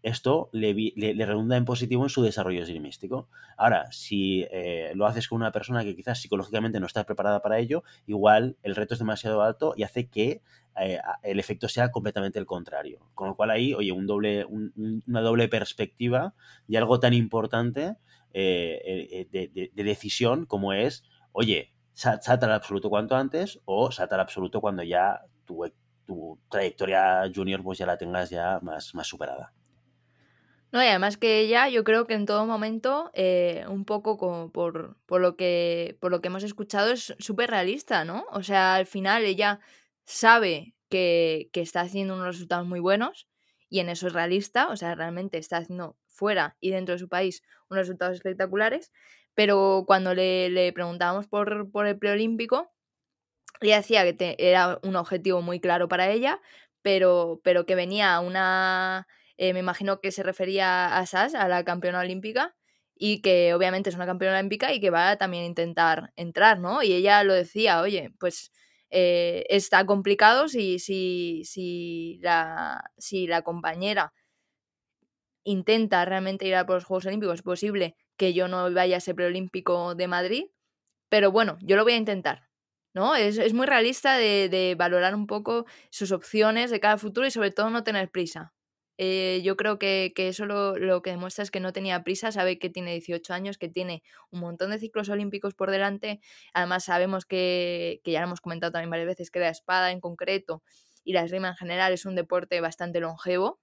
Speaker 1: esto le, le, le, redunda en positivo en su desarrollo esgrimístico. Ahora, si eh, lo haces con una persona que quizás psicológicamente no está preparada para ello, igual el reto es demasiado alto y hace que eh, el efecto sea completamente el contrario. Con lo cual ahí, oye, un doble, un, una doble perspectiva de algo tan importante eh, de, de, de, decisión como es, oye, salta al absoluto cuanto antes o salta al absoluto cuando ya tu, tu trayectoria junior pues ya la tengas ya más, más superada.
Speaker 2: No, y además que ella, yo creo que en todo momento, eh, un poco como por, por, lo que, por lo que hemos escuchado, es súper realista, ¿no? O sea, al final ella sabe que, que, está haciendo unos resultados muy buenos y en eso es realista, o sea, realmente está haciendo fuera y dentro de su país unos resultados espectaculares, pero cuando le, le preguntábamos por, por el preolímpico, ella decía que era un objetivo muy claro para ella, pero, pero que venía una eh, me imagino que se refería a Sas, a la campeona olímpica, y que obviamente es una campeona olímpica y que va a también intentar entrar, ¿no? Y ella lo decía, oye, pues eh, está complicado si, si, si, la, si la compañera intenta realmente ir a por los Juegos Olímpicos, es posible que yo no vaya a ese preolímpico de Madrid, pero bueno, yo lo voy a intentar. ¿no? Es, es muy realista de, de, valorar un poco sus opciones de cada futuro y sobre todo no tener prisa. Eh, yo creo que, que eso lo, lo, que demuestra es que no tenía prisa, sabe que tiene 18 años, que tiene un montón de ciclos olímpicos por delante. Además, sabemos que, que ya lo hemos comentado también varias veces, que la espada en concreto y la esgrima en general es un deporte bastante longevo, o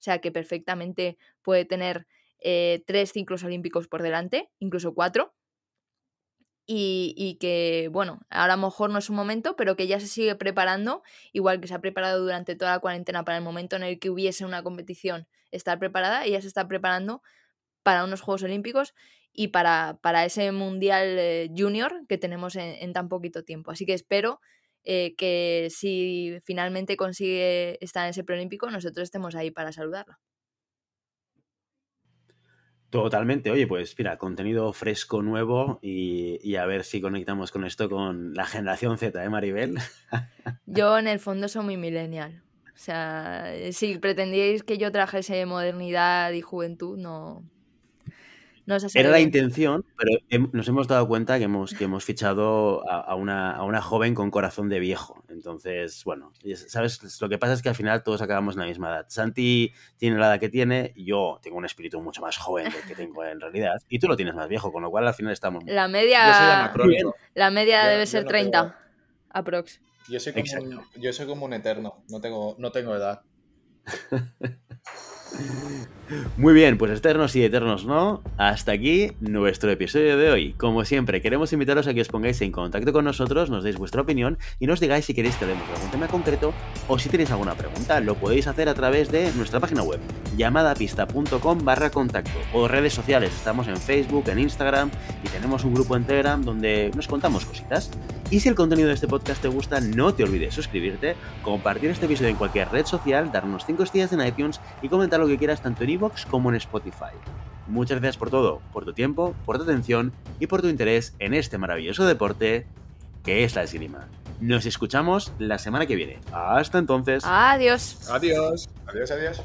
Speaker 2: sea que perfectamente puede tener eh, tres ciclos olímpicos por delante, incluso cuatro. Y, y, que, bueno, ahora a lo mejor no es un momento, pero que ya se sigue preparando, igual que se ha preparado durante toda la cuarentena para el momento en el que hubiese una competición, estar preparada, ella se está preparando para unos Juegos Olímpicos y para, para ese Mundial eh, Junior que tenemos en, en, tan poquito tiempo. Así que espero eh, que si finalmente consigue estar en ese preolímpico, nosotros estemos ahí para saludarla.
Speaker 1: Totalmente, oye, pues mira, contenido fresco, nuevo y, y, a ver si conectamos con esto con la generación Z, ¿eh, Maribel?
Speaker 2: Yo en el fondo soy muy millennial. O sea, si pretendíais que yo trajese modernidad y juventud, no,
Speaker 1: no Era la intención, pero nos hemos dado cuenta que hemos, que hemos fichado a, a, una, a, una, joven con corazón de viejo. Entonces, bueno, ¿sabes? Lo que pasa es que al final todos acabamos en la misma edad. Santi tiene la edad que tiene, yo tengo un espíritu mucho más joven del que tengo en realidad, y tú lo tienes más viejo, con lo cual al final estamos...
Speaker 2: La media, la media yo, debe ser no 30, tengo... aprox.
Speaker 3: Yo soy, como un, yo soy como un eterno, no tengo, no tengo edad.
Speaker 1: Muy bien, pues eternos y eternos no. Hasta aquí nuestro episodio de hoy. Como siempre, queremos invitaros a que os pongáis en contacto con nosotros, nos deis vuestra opinión y nos digáis si queréis que demos algún tema concreto o si tenéis alguna pregunta. Lo podéis hacer a través de nuestra página web, llamadapista.com barra contacto o redes sociales. Estamos en Facebook, en Instagram y tenemos un grupo en Telegram donde nos contamos cositas. Y si el contenido de este podcast te gusta, no te olvides suscribirte, compartir este episodio en cualquier red social, darnos 5 estrellas en iTunes y comentar lo que quieras tanto en iVoox como en Spotify. Muchas gracias por todo, por tu tiempo, por tu atención y por tu interés en este maravilloso deporte que es la esgrima. Nos escuchamos la semana que viene. Hasta entonces.
Speaker 2: Adiós.
Speaker 3: Adiós. Adiós, adiós.